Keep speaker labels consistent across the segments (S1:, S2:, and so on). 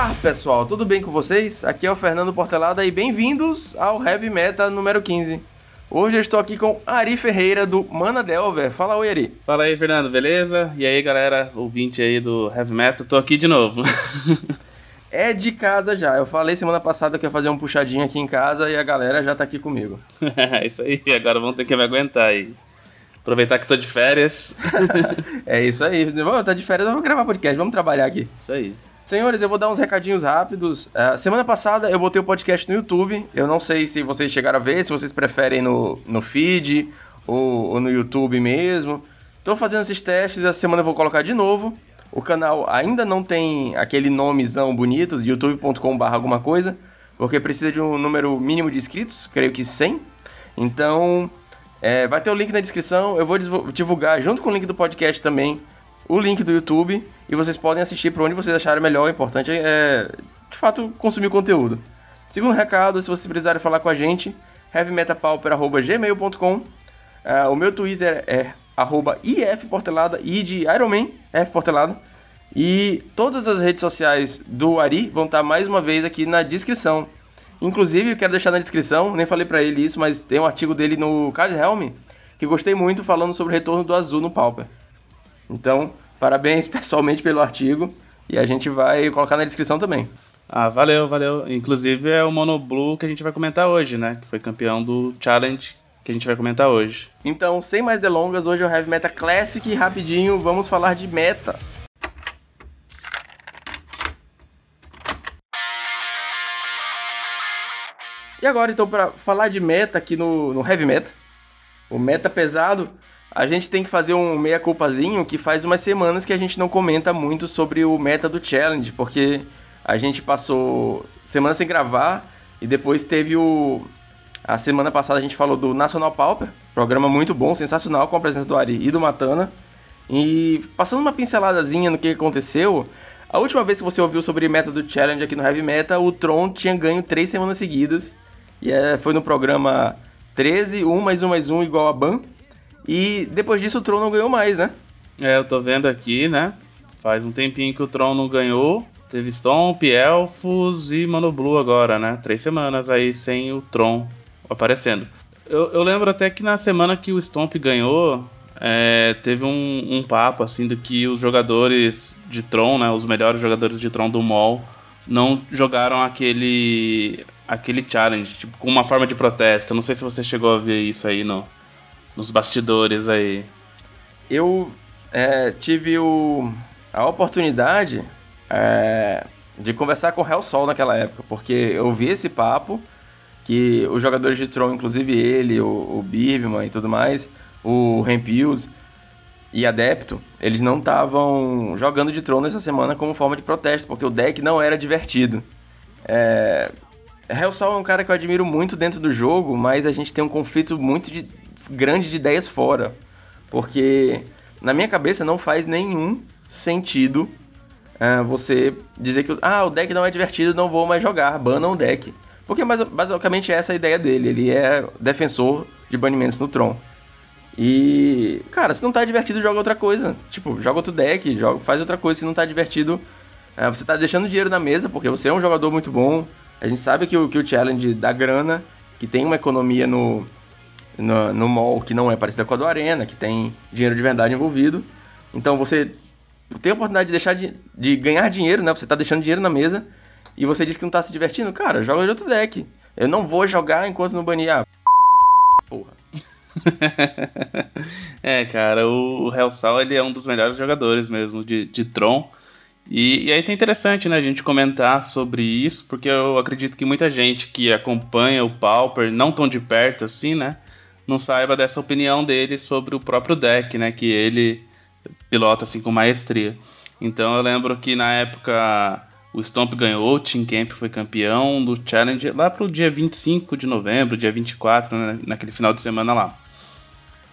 S1: Olá pessoal, tudo bem com vocês? Aqui é o Fernando Portelada e bem-vindos ao Heavy Meta número 15. Hoje eu estou aqui com Ari Ferreira do Mana Delver. Fala oi, Ari.
S2: Fala aí, Fernando, beleza? E aí, galera, ouvinte aí do Heavy Metal, tô aqui de novo.
S1: é de casa já. Eu falei semana passada que ia fazer um puxadinho aqui em casa e a galera já tá aqui comigo.
S2: É isso aí, agora vamos ter que me aguentar aí. Aproveitar que tô de férias.
S1: é isso aí. Tá de férias, vamos gravar podcast, vamos trabalhar aqui.
S2: Isso aí.
S1: Senhores, eu vou dar uns recadinhos rápidos. Uh, semana passada eu botei o podcast no YouTube. Eu não sei se vocês chegaram a ver, se vocês preferem no, no feed ou, ou no YouTube mesmo. Tô fazendo esses testes, essa semana eu vou colocar de novo. O canal ainda não tem aquele nomezão bonito, youtube.com.br alguma coisa, porque precisa de um número mínimo de inscritos, creio que 100. Então, é, vai ter o link na descrição. Eu vou divulgar junto com o link do podcast também o link do YouTube e vocês podem assistir por onde vocês acharem melhor. O importante é, de fato, consumir o conteúdo. Segundo recado, se vocês precisarem falar com a gente, heavymetapauper.gmail.com uh, é, O meu Twitter é arroba ifportelada, I de Iron Man, F Portelada. E todas as redes sociais do Ari vão estar mais uma vez aqui na descrição. Inclusive, eu quero deixar na descrição, nem falei para ele isso, mas tem um artigo dele no Card Helm que gostei muito falando sobre o retorno do azul no Pauper. Então, parabéns pessoalmente pelo artigo e a gente vai colocar na descrição também.
S2: Ah, valeu, valeu. Inclusive é o Mono Blue que a gente vai comentar hoje, né? Que foi campeão do Challenge que a gente vai comentar hoje.
S1: Então, sem mais delongas, hoje é o Heavy Meta Classic rapidinho, vamos falar de meta. E agora, então, para falar de meta aqui no, no Heavy Meta, o meta pesado, a gente tem que fazer um meia-culpazinho que faz umas semanas que a gente não comenta muito sobre o meta do Challenge, porque a gente passou semana sem gravar e depois teve o. A semana passada a gente falou do National Pauper, programa muito bom, sensacional, com a presença do Ari e do Matana. E passando uma pinceladazinha no que aconteceu, a última vez que você ouviu sobre meta do Challenge aqui no Heavy Meta, o Tron tinha ganho três semanas seguidas. E é, foi no programa 13, 1 mais 1 mais 1 igual a Ban. E depois disso o Tron não ganhou mais, né?
S2: É, eu tô vendo aqui, né? Faz um tempinho que o Tron não ganhou. Teve Stomp, Elfos e Mano Blue agora, né? Três semanas aí sem o Tron aparecendo. Eu, eu lembro até que na semana que o Stomp ganhou, é, teve um, um, papo assim do que os jogadores de Tron, né? Os melhores jogadores de Tron do MOL não jogaram aquele aquele challenge, tipo, com uma forma de protesto. Não sei se você chegou a ver isso aí no, nos bastidores aí?
S1: Eu é, tive o, a oportunidade é, de conversar com o Hell Sol naquela época, porque eu vi esse papo que os jogadores de Tron, inclusive ele, o, o Birbman e tudo mais, o Rampius e Adepto, eles não estavam jogando de Tron nessa semana como forma de protesto, porque o deck não era divertido. É... Hellsol é um cara que eu admiro muito dentro do jogo, mas a gente tem um conflito muito de, grande de ideias fora. Porque na minha cabeça não faz nenhum sentido uh, você dizer que ah, o deck não é divertido, não vou mais jogar, bana um deck. Porque basicamente essa é a ideia dele, ele é defensor de banimentos no Tron. E, cara, se não tá divertido, joga outra coisa. Tipo, joga outro deck, joga, faz outra coisa. Se não tá divertido, uh, você tá deixando dinheiro na mesa, porque você é um jogador muito bom. A gente sabe que o, que o challenge dá grana, que tem uma economia no, no, no mall que não é parecida com a do Arena, que tem dinheiro de verdade envolvido. Então você tem a oportunidade de deixar de, de ganhar dinheiro, né? Você tá deixando dinheiro na mesa e você diz que não tá se divertindo. Cara, joga de outro deck. Eu não vou jogar enquanto não banir a. Porra.
S2: é, cara, o, o Hellsal ele é um dos melhores jogadores mesmo de, de Tron. E, e aí tá interessante, né, a gente comentar sobre isso, porque eu acredito que muita gente que acompanha o Pauper, não tão de perto assim, né, não saiba dessa opinião dele sobre o próprio deck, né? Que ele pilota assim com maestria. Então eu lembro que na época o Stomp ganhou, o Team Camp foi campeão do Challenge lá pro dia 25 de novembro, dia 24, né, naquele final de semana lá.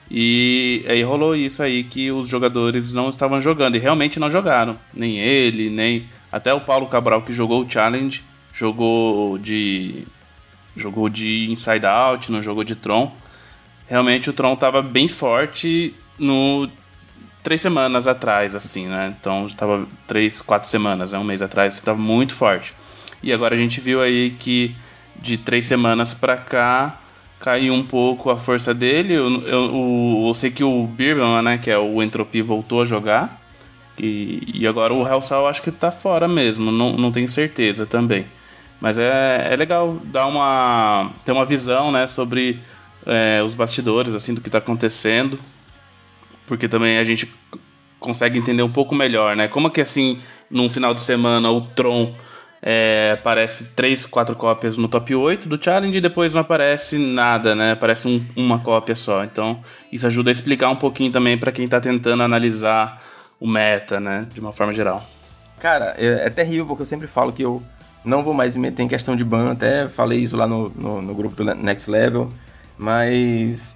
S2: E aí rolou isso aí que os jogadores não estavam jogando e realmente não jogaram, nem ele, nem até o Paulo Cabral que jogou o Challenge, jogou de jogou de Inside Out, não jogou de Tron realmente o Tron estava bem forte no três semanas atrás, assim, né? Então estava três, quatro semanas, né? um mês atrás, estava muito forte. E agora a gente viu aí que de três semanas para cá caiu um pouco a força dele. Eu, eu, eu, eu sei que o Birman, né, que é o Entropy, voltou a jogar. E, e agora o Hellsal acho que tá fora mesmo, não, não tenho certeza também. Mas é, é legal dar uma, ter uma visão né, sobre é, os bastidores assim do que está acontecendo, porque também a gente consegue entender um pouco melhor, né? Como que assim, num final de semana, o Tron é, aparece 3, 4 cópias no top 8 do challenge e depois não aparece nada, né? Aparece um, uma cópia só. Então, isso ajuda a explicar um pouquinho também para quem está tentando analisar o meta, né? De uma forma geral.
S1: Cara, é, é terrível porque eu sempre falo que eu não vou mais me meter em questão de ban, até falei isso lá no, no, no grupo do Next Level, mas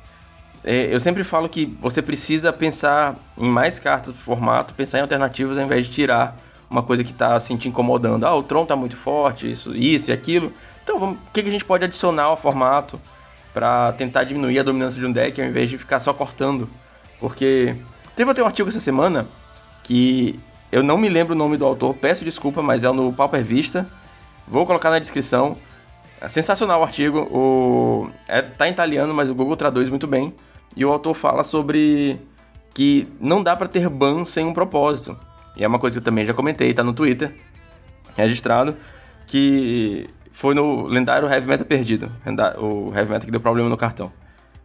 S1: é, eu sempre falo que você precisa pensar em mais cartas do formato, pensar em alternativas ao invés de tirar uma coisa que está assim, te incomodando. Ah, o Tron tá muito forte, isso, isso e aquilo. Então, o que, que a gente pode adicionar ao formato para tentar diminuir a dominância de um deck ao invés de ficar só cortando? Porque teve até um artigo essa semana que eu não me lembro o nome do autor, peço desculpa, mas é no Pauper Vista Vou colocar na descrição. É sensacional o artigo. O... É, tá em italiano, mas o Google traduz muito bem. E o autor fala sobre que não dá para ter ban sem um propósito. E é uma coisa que eu também já comentei, tá no Twitter, registrado, que foi no lendário Heavy Metal perdido. O Heavy Metal que deu problema no cartão.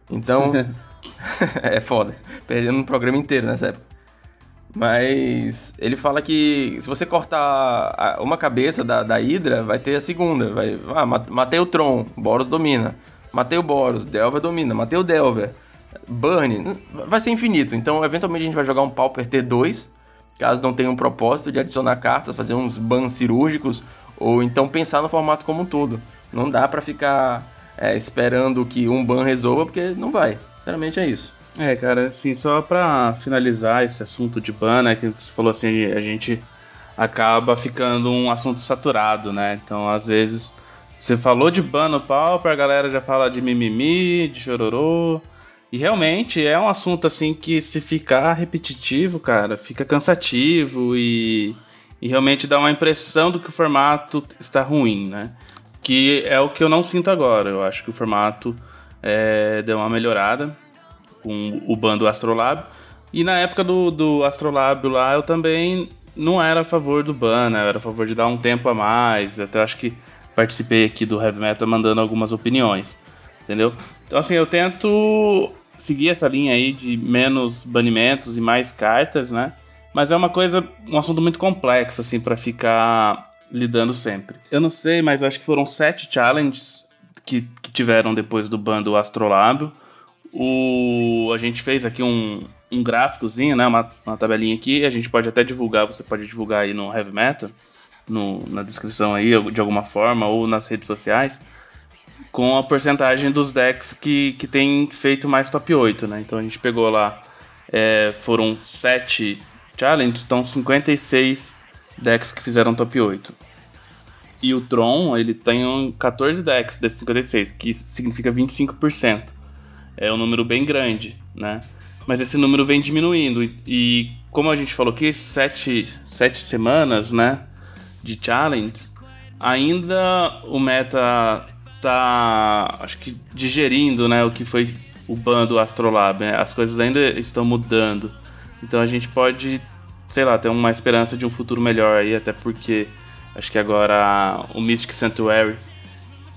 S1: Então, é foda. Perdendo um programa inteiro nessa época. Mas ele fala que se você cortar uma cabeça da, da Hydra, vai ter a segunda. Vai, ah, matei o Tron, Boros domina. Matei o Boros, Delver domina. Matei o Delver, Burn. Vai ser infinito. Então, eventualmente, a gente vai jogar um Pauper T2, caso não tenha um propósito de adicionar cartas, fazer uns bans cirúrgicos, ou então pensar no formato como um todo. Não dá para ficar é, esperando que um ban resolva, porque não vai. Sinceramente é isso.
S2: É, cara, assim, só pra finalizar esse assunto de ban, né, que você falou assim, a gente acaba ficando um assunto saturado, né? Então, às vezes, você falou de ban no pau, a galera já fala de mimimi, de chororô. E realmente é um assunto assim que se ficar repetitivo, cara, fica cansativo e, e realmente dá uma impressão do que o formato está ruim, né? Que é o que eu não sinto agora. Eu acho que o formato é, deu uma melhorada com o bando Astrolab. E na época do, do Astrolab lá, eu também não era a favor do ban, né? Eu era a favor de dar um tempo a mais. Até acho que participei aqui do Heavy Metal mandando algumas opiniões, entendeu? Então, assim, eu tento seguir essa linha aí de menos banimentos e mais cartas, né? Mas é uma coisa, um assunto muito complexo, assim, para ficar lidando sempre. Eu não sei, mas eu acho que foram sete challenges que, que tiveram depois do ban do Astrolábio. O, a gente fez aqui um, um gráficozinho, né? Uma, uma tabelinha aqui. A gente pode até divulgar, você pode divulgar aí no Heavy Metal, no, na descrição aí, de alguma forma, ou nas redes sociais, com a porcentagem dos decks que, que tem feito mais top 8, né? Então a gente pegou lá, é, foram 7 challenges, então 56 decks que fizeram top 8. E o Tron, ele tem 14 decks desses 56, que significa 25% é um número bem grande, né? Mas esse número vem diminuindo. E, e como a gente falou aqui, sete, sete semanas, né? De challenge, ainda o meta tá, acho que digerindo, né? O que foi o ban do Astrolab. Né? As coisas ainda estão mudando. Então a gente pode, sei lá, ter uma esperança de um futuro melhor aí, até porque acho que agora o Mystic Sanctuary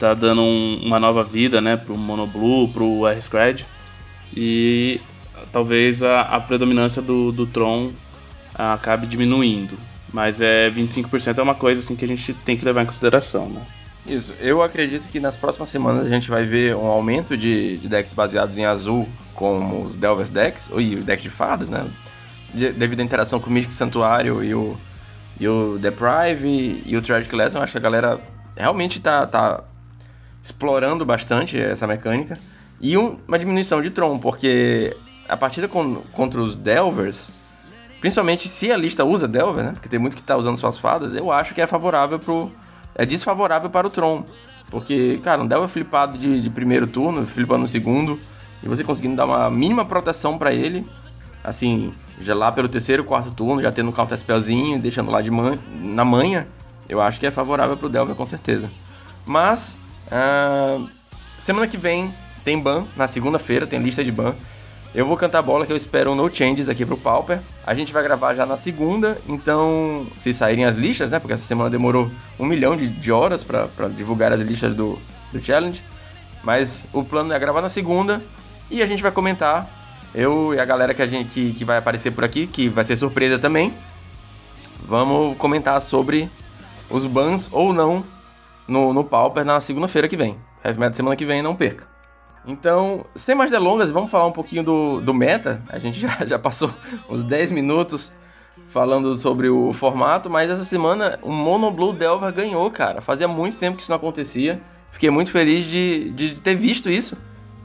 S2: tá dando um, uma nova vida, né, pro Monoblue, pro R-Scred. E talvez a, a predominância do, do Tron acabe diminuindo. Mas é 25% é uma coisa assim que a gente tem que levar em consideração, né?
S1: Isso, eu acredito que nas próximas semanas a gente vai ver um aumento de, de decks baseados em azul, como os Delvers decks, e o deck de fadas, né? Devido à interação com o Mystic Santuário e o, e o Deprive e, e o Tragic Lesson, acho que a galera realmente tá, tá explorando bastante essa mecânica. E um, uma diminuição de Tron, porque a partida com, contra os Delvers, principalmente se a lista usa Delver, né? Porque tem muito que tá usando suas fadas, eu acho que é favorável pro. É desfavorável para o Tron. Porque, cara, um Delver flipado de, de primeiro turno, flipando no segundo, e você conseguindo dar uma mínima proteção para ele, assim, já lá pelo terceiro, quarto turno, já tendo um counter spellzinho, deixando lá de man na manha, eu acho que é favorável pro Delver com certeza. Mas, uh, semana que vem tem ban, na segunda-feira tem lista de ban. Eu vou cantar bola que eu espero um no changes aqui pro Pauper. A gente vai gravar já na segunda, então se saírem as listas, né? Porque essa semana demorou um milhão de, de horas para divulgar as listas do, do challenge. Mas o plano é gravar na segunda e a gente vai comentar. Eu e a galera que, a gente, que, que vai aparecer por aqui, que vai ser surpresa também. Vamos comentar sobre os bans ou não no, no Pauper na segunda-feira que vem. Heavy Metal semana que vem, não perca. Então, sem mais delongas, vamos falar um pouquinho do, do meta. A gente já, já passou uns 10 minutos falando sobre o formato, mas essa semana o Mono Blue Delver ganhou, cara. Fazia muito tempo que isso não acontecia. Fiquei muito feliz de, de ter visto isso.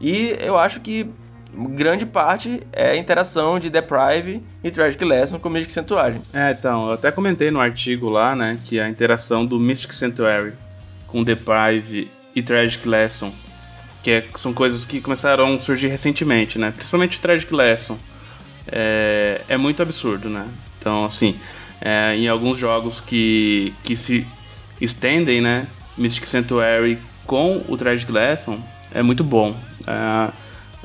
S1: E eu acho que grande parte é a interação de Deprive e Tragic Lesson com Mystic Sanctuary.
S2: É, então, eu até comentei no artigo lá, né, que a interação do Mystic Sanctuary com Deprive e Tragic Lesson que é, são coisas que começaram a surgir recentemente, né? Principalmente Tragic Lesson. É, é muito absurdo, né? Então, assim, é, em alguns jogos que, que se estendem, né? Mystic Sanctuary com o Tragic Lesson é muito bom. É,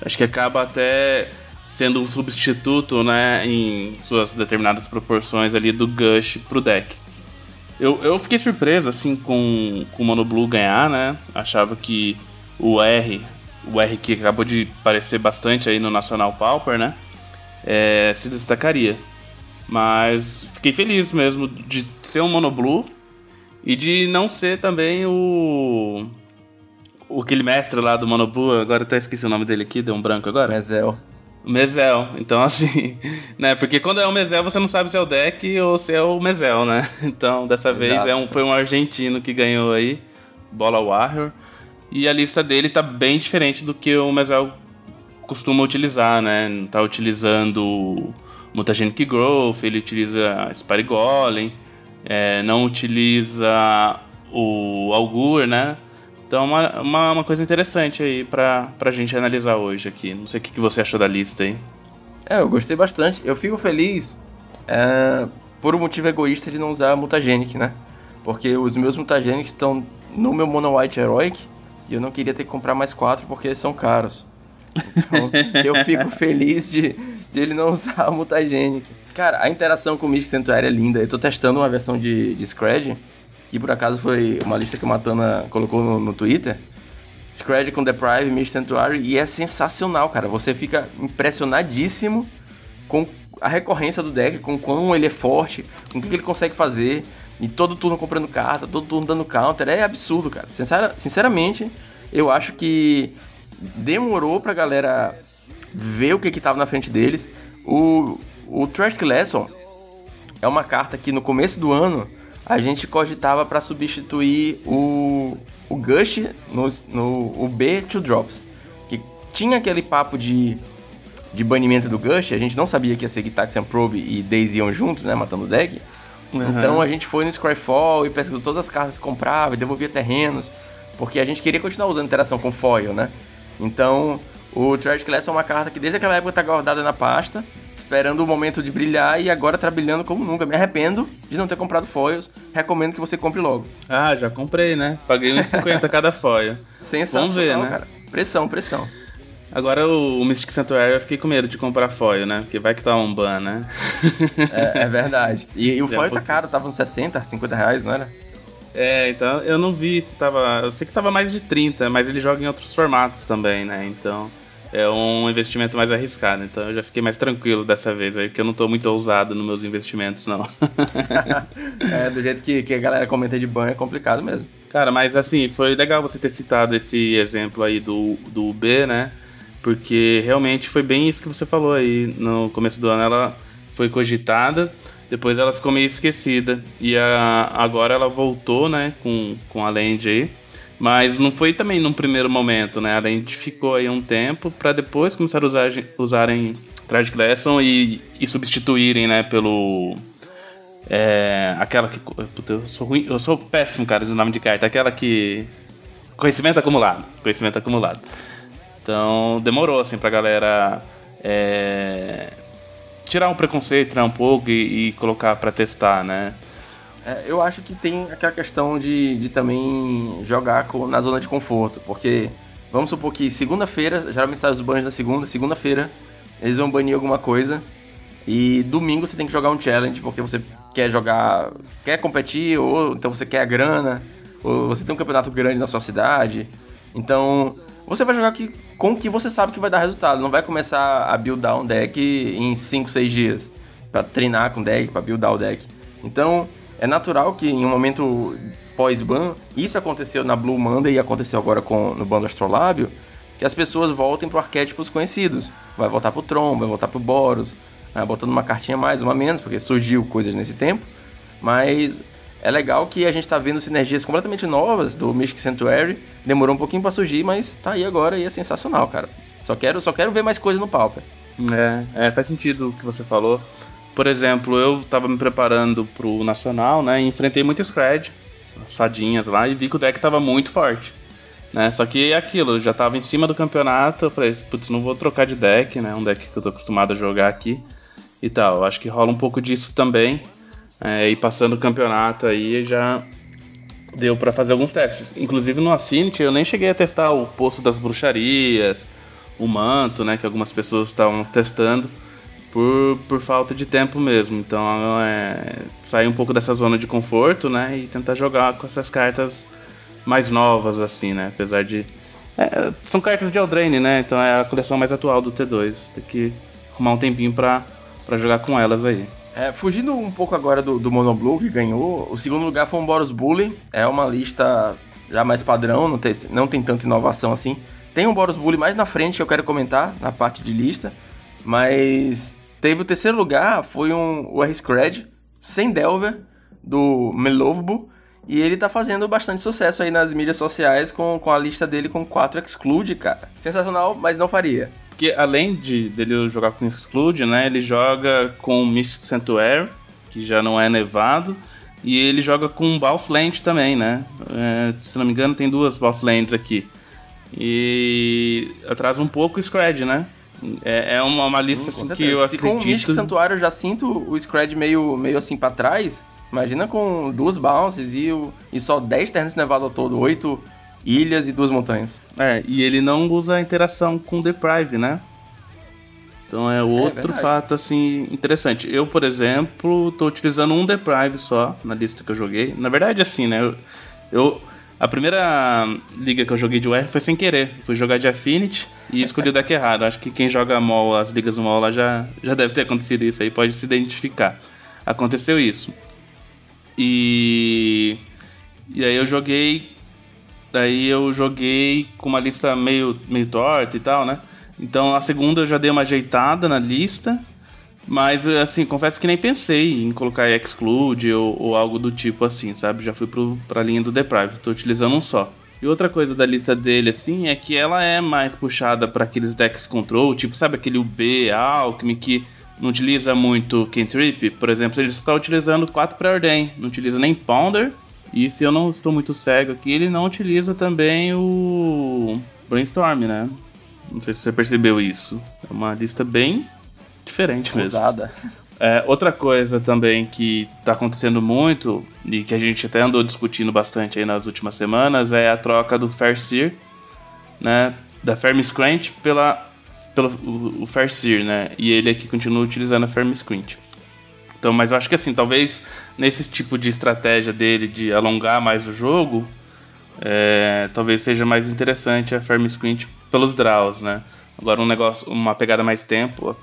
S2: acho que acaba até sendo um substituto, né? Em suas determinadas proporções ali do Gush pro deck. Eu, eu fiquei surpreso, assim, com, com o Mono Blue ganhar, né? Achava que o R, o R que acabou de aparecer bastante aí no Nacional Pauper, né? É, se destacaria. Mas fiquei feliz mesmo de ser um Monoblue e de não ser também o. o aquele mestre lá do Monoblue, agora até esqueci o nome dele aqui, deu um branco agora.
S1: Mezel.
S2: Mezel, então assim, né? Porque quando é o Mezel você não sabe se é o deck ou se é o Mezel, né? Então dessa Exato. vez é um, foi um argentino que ganhou aí, Bola Warrior. E a lista dele tá bem diferente do que o Mesel costuma utilizar, né? Não tá utilizando Mutagenic Growth, ele utiliza Spire Golem, é, não utiliza o Augur, né? Então, uma, uma, uma, coisa interessante aí pra, pra gente analisar hoje aqui. Não sei o que, que você achou da lista aí.
S1: É, eu gostei bastante. Eu fico feliz é, por um motivo egoísta de não usar Mutagenic, né? Porque os meus Mutagenics estão no meu Mono White Heroic e eu não queria ter que comprar mais quatro porque eles são caros. Então, eu fico feliz de, de ele não usar a mutagênica. Cara, a interação com o Mystic Sanctuary é linda. Eu tô testando uma versão de, de Scred, que por acaso foi uma lista que o Matana colocou no, no Twitter. Scred com Deprive, Mystic Sanctuary, e é sensacional, cara. Você fica impressionadíssimo com a recorrência do deck, com quão ele é forte, com o que ele consegue fazer. E todo turno comprando carta, todo turno dando counter. É absurdo, cara. Sincera, sinceramente, eu acho que demorou pra galera ver o que que tava na frente deles. O, o Trash Lesson é uma carta que no começo do ano a gente cogitava para substituir o, o Gush no, no o B to Drops. Que tinha aquele papo de, de banimento do Gush, a gente não sabia que ia ser Gitaxian Probe e Daisy iam juntos, né, matando o deck. Uhum. Então a gente foi no Scryfall e pesquisou todas as cartas que comprava e devolvia terrenos, porque a gente queria continuar usando interação com foil, né? Então o Trash Class é uma carta que desde aquela época tá guardada na pasta, esperando o momento de brilhar e agora tá brilhando como nunca. Me arrependo de não ter comprado foils, recomendo que você compre logo.
S2: Ah, já comprei, né? Paguei uns 50 cada foil.
S1: Sensacional, Vamos ver, né? cara. Pressão, pressão.
S2: Agora o, Mystic Sanctuary eu fiquei com medo de comprar foil, né? Porque vai que tá um ban, né?
S1: é, é, verdade. E, e o foil tá caro, tava uns 60, 50 reais, não era?
S2: É, então eu não vi se tava. Eu sei que tava mais de 30, mas ele joga em outros formatos também, né? Então é um investimento mais arriscado. Então eu já fiquei mais tranquilo dessa vez aí, porque eu não tô muito ousado nos meus investimentos, não.
S1: é, do jeito que, que a galera comenta de ban é complicado mesmo.
S2: Cara, mas assim, foi legal você ter citado esse exemplo aí do, do B, né? Porque realmente foi bem isso que você falou aí. No começo do ano ela foi cogitada, depois ela ficou meio esquecida. E a, agora ela voltou, né, com, com a Land aí. Mas não foi também num primeiro momento, né? A Land ficou aí um tempo para depois começar a usar, usarem Tragic Lesson e, e substituírem, né, pelo. É, aquela que. Puta, eu sou ruim, eu sou péssimo, cara, no nome de carta. Aquela que. Conhecimento acumulado. Conhecimento acumulado. Então demorou assim pra galera é, tirar um preconceito, tirar um pouco e, e colocar para testar, né?
S1: É, eu acho que tem aquela questão de, de também jogar com, na zona de conforto, porque vamos supor que segunda-feira, geralmente sai os bans da segunda, segunda-feira eles vão banir alguma coisa e domingo você tem que jogar um challenge porque você quer jogar, quer competir ou então você quer a grana, ou você tem um campeonato grande na sua cidade. Então, você vai jogar que, com o que você sabe que vai dar resultado, não vai começar a buildar um deck em 5, 6 dias para treinar com deck, para buildar o deck. Então, é natural que em um momento pós-ban, isso aconteceu na Blue Monday e aconteceu agora com, no Bando Astrolábio, que as pessoas voltem para arquétipos conhecidos. Vai voltar pro Tron, vai voltar pro Boros, né, botando uma cartinha mais, uma menos, porque surgiu coisas nesse tempo. Mas é legal que a gente está vendo sinergias completamente novas do Mystic Sanctuary. Demorou um pouquinho para surgir, mas tá aí agora e é sensacional, cara. Só quero, só quero ver mais coisa no Pauper.
S2: É, é, faz sentido o que você falou. Por exemplo, eu tava me preparando pro Nacional, né? E enfrentei muito Scred, as fadinhas lá, e vi que o deck tava muito forte. Né? Só que é aquilo, eu já tava em cima do campeonato, eu falei, putz, não vou trocar de deck, né? Um deck que eu tô acostumado a jogar aqui e tal. Acho que rola um pouco disso também. É, e passando o campeonato aí já deu para fazer alguns testes. Inclusive no Affinity eu nem cheguei a testar o poço das bruxarias, o manto, né? Que algumas pessoas estavam testando por, por falta de tempo mesmo. Então é sair um pouco dessa zona de conforto, né? E tentar jogar com essas cartas mais novas, assim, né? Apesar de. É, são cartas de Eldraine, né? Então é a coleção mais atual do T2. Tem que arrumar um tempinho pra, pra jogar com elas aí.
S1: É, fugindo um pouco agora do, do Monoblue, que ganhou, o segundo lugar foi um Boros Bully. É uma lista já mais padrão, não tem, não tem tanta inovação assim. Tem um Boros Bully mais na frente que eu quero comentar, na parte de lista. Mas Teve o terceiro lugar, foi um, o R-Scred, sem Delver, do Melovbo. E ele tá fazendo bastante sucesso aí nas mídias sociais com, com a lista dele com 4 Exclude, cara. Sensacional, mas não faria.
S2: Porque além de dele jogar com Exclude, né, ele joga com Mystic Sanctuary, que já não é nevado, e ele joga com Boss Land também, né? É, se não me engano, tem duas Boss Lands aqui. E atrasa um pouco o Scred, né? É, é uma, uma lista assim, que eu Se acredito... Com o
S1: Mystic Santuário eu já sinto o Scred meio, meio assim pra trás, imagina com duas bounces e, o, e só 10 terrenos nevados ao todo, 8 ilhas e duas montanhas.
S2: É, e ele não usa a interação com Deprive, né? Então é outro é fato assim interessante. Eu, por exemplo, tô utilizando um Deprive só na lista que eu joguei. Na verdade, assim, né? Eu, eu a primeira liga que eu joguei de UR foi sem querer. Fui jogar de Affinity e escolhi o deck errado. Acho que quem joga MOL, as ligas do MOL lá já, já deve ter acontecido isso aí, pode se identificar. Aconteceu isso. E. E aí eu joguei. Daí eu joguei com uma lista meio, meio torta e tal, né? Então a segunda eu já dei uma ajeitada na lista. Mas, assim, confesso que nem pensei em colocar Exclude ou, ou algo do tipo assim, sabe? Já fui pro, pra linha do Deprive, tô utilizando um só. E outra coisa da lista dele, assim, é que ela é mais puxada para aqueles decks control, tipo, sabe aquele UB, Alchemy, que não utiliza muito Cantrip? Por exemplo, ele está utilizando 4 Preordain, não utiliza nem Pounder, e se eu não estou muito cego aqui, ele não utiliza também o Brainstorm, né? Não sei se você percebeu isso. É uma lista bem diferente mesmo.
S1: Usada.
S2: É, outra coisa também que está acontecendo muito e que a gente até andou discutindo bastante aí nas últimas semanas é a troca do Fairseer, né, da Fermiscrunch pela pelo o, o Fairseer, né? E ele aqui continua utilizando a Fermiscrunch. Então, mas eu acho que assim, talvez nesse tipo de estratégia dele de alongar mais o jogo, é, talvez seja mais interessante a Fermiscrunch pelos draws, né? Agora um negócio, uma pegada mais tempo,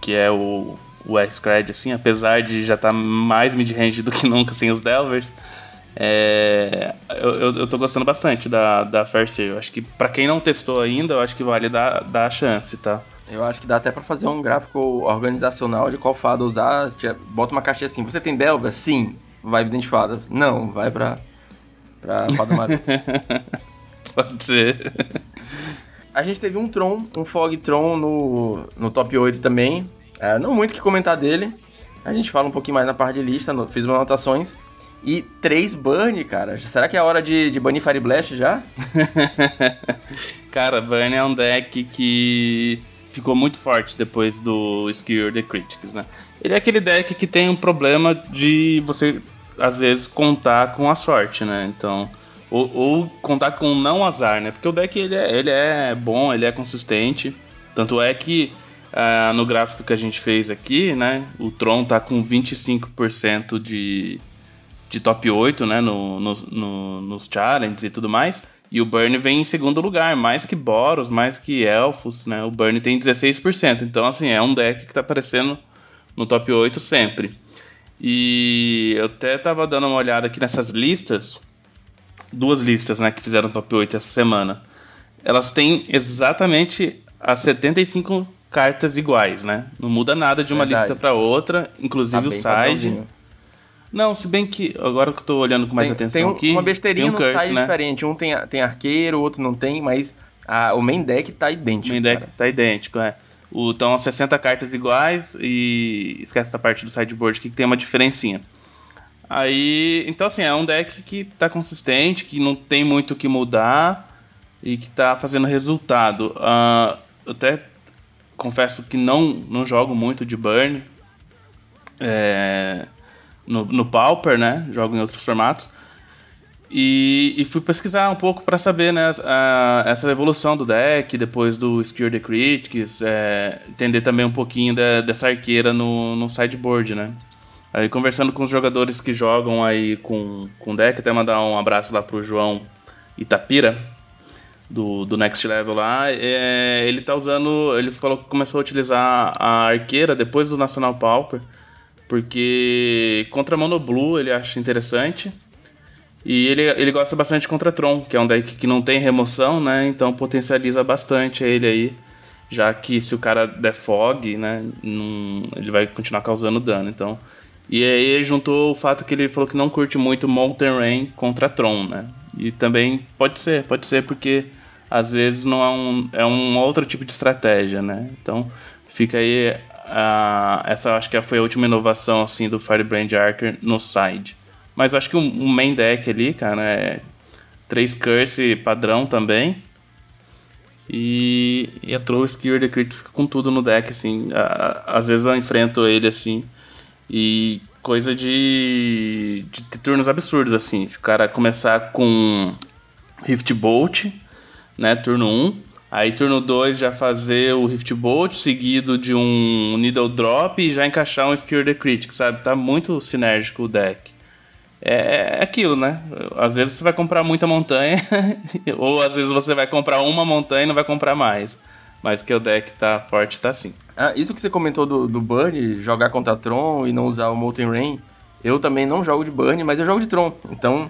S2: que é o, o X-Cred, assim, apesar de já estar tá mais mid-range do que nunca sem os Delvers, é, eu, eu, eu, tô gostando bastante da, da Fair Eu acho que para quem não testou ainda, eu acho que vale dar, dar a chance, tá?
S1: Eu acho que dá até para fazer um gráfico organizacional de qual fada usar. Bota uma caixinha assim, você tem Delver? Sim. Vai de fadas? Não, vai pra, pra fada marinha.
S2: Pode ser.
S1: A gente teve um Tron, um Fog Tron no, no top 8 também. É, não muito que comentar dele. A gente fala um pouquinho mais na parte de lista, no, fiz umas anotações. E três Burn, cara. Será que é hora de, de banir Fire Blast já?
S2: cara, Burn é um deck que ficou muito forte depois do Skill the Critics, né? Ele é aquele deck que tem um problema de você, às vezes, contar com a sorte, né? Então, ou, ou contar com não azar, né? Porque o deck ele é, ele é bom, ele é consistente. Tanto é que uh, no gráfico que a gente fez aqui, né? O Tron tá com 25% de, de top 8, né? No, no, no, nos challenges e tudo mais. E o Burn vem em segundo lugar, mais que Boros, mais que Elfos, né? O Burn tem 16%. Então, assim, é um deck que tá aparecendo no top 8 sempre. E eu até tava dando uma olhada aqui nessas listas. Duas listas, né, que fizeram top 8 essa semana. Elas têm exatamente as 75 cartas iguais, né? Não muda nada de uma Verdade. lista para outra, inclusive tá o side. Não, se bem que agora que eu tô olhando com mais
S1: tem,
S2: atenção
S1: tem um,
S2: aqui.
S1: Uma besteirinha tem um no curse, site né? diferente. Um tem, tem arqueiro, o outro não tem, mas a, o main deck tá idêntico.
S2: O main deck cara. tá idêntico, é. O, então, 60 cartas iguais e esquece essa parte do sideboard que tem uma diferencinha. Aí, então assim, é um deck que tá consistente, que não tem muito o que mudar e que tá fazendo resultado. Uh, eu até confesso que não, não jogo muito de Burn é, no, no Pauper, né? Jogo em outros formatos. E, e fui pesquisar um pouco para saber né, a, essa evolução do deck, depois do Skill the Critics, é, entender também um pouquinho da, dessa arqueira no, no sideboard, né? Aí conversando com os jogadores que jogam aí com, com deck, até mandar um abraço lá pro João Itapira, do, do Next Level lá, é, ele tá usando. Ele falou que começou a utilizar a arqueira depois do National Pauper, porque contra Mono Blue ele acha interessante. E ele, ele gosta bastante contra Tron, que é um deck que não tem remoção, né? Então potencializa bastante ele aí. Já que se o cara der fog, né? Não, ele vai continuar causando dano. Então. E aí juntou o fato que ele falou que não curte muito Molten Rain contra Tron, né? E também pode ser, pode ser porque às vezes não é um, é um outro tipo de estratégia, né? Então fica aí. Uh, essa acho que foi a última inovação assim do Firebrand Archer no side. Mas acho que um, um main deck ali, cara, é 3 curse padrão também. E, e entrou o Skill the Critics com tudo no deck, assim. A, às vezes eu enfrento ele assim. E coisa de, de ter turnos absurdos, assim. O cara começar com Rift Bolt, né? Turno 1. Aí turno 2 já fazer o Rift Bolt, seguido de um Needle Drop e já encaixar um Skill the Critic, sabe? Tá muito sinérgico o deck é, é aquilo, né? Às vezes você vai comprar muita montanha, ou às vezes você vai comprar uma montanha e não vai comprar mais. Mas que o deck tá forte, tá sim.
S1: Ah, isso que você comentou do, do Burn, jogar contra Tron e não usar o Molten Rain, eu também não jogo de Burn, mas eu jogo de Tron. Então,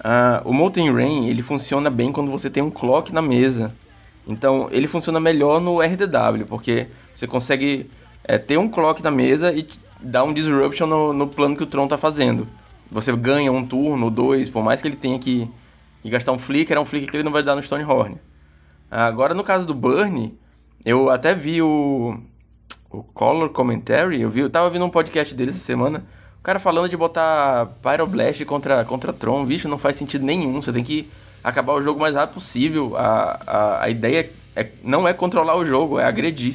S1: uh, o Molten Rain, ele funciona bem quando você tem um clock na mesa. Então, ele funciona melhor no RDW, porque você consegue é, ter um clock na mesa e dar um disruption no, no plano que o Tron tá fazendo você ganha um turno, dois, por mais que ele tenha que, que gastar um flicker, é um flicker que ele não vai dar no Stonehorn. Agora, no caso do Burn, eu até vi o, o Color Commentary, eu vi, eu tava vendo um podcast dele essa semana, o cara falando de botar Pyroblast contra, contra Tron, bicho, não faz sentido nenhum, você tem que acabar o jogo o mais rápido possível, a, a, a ideia é, não é controlar o jogo, é agredir.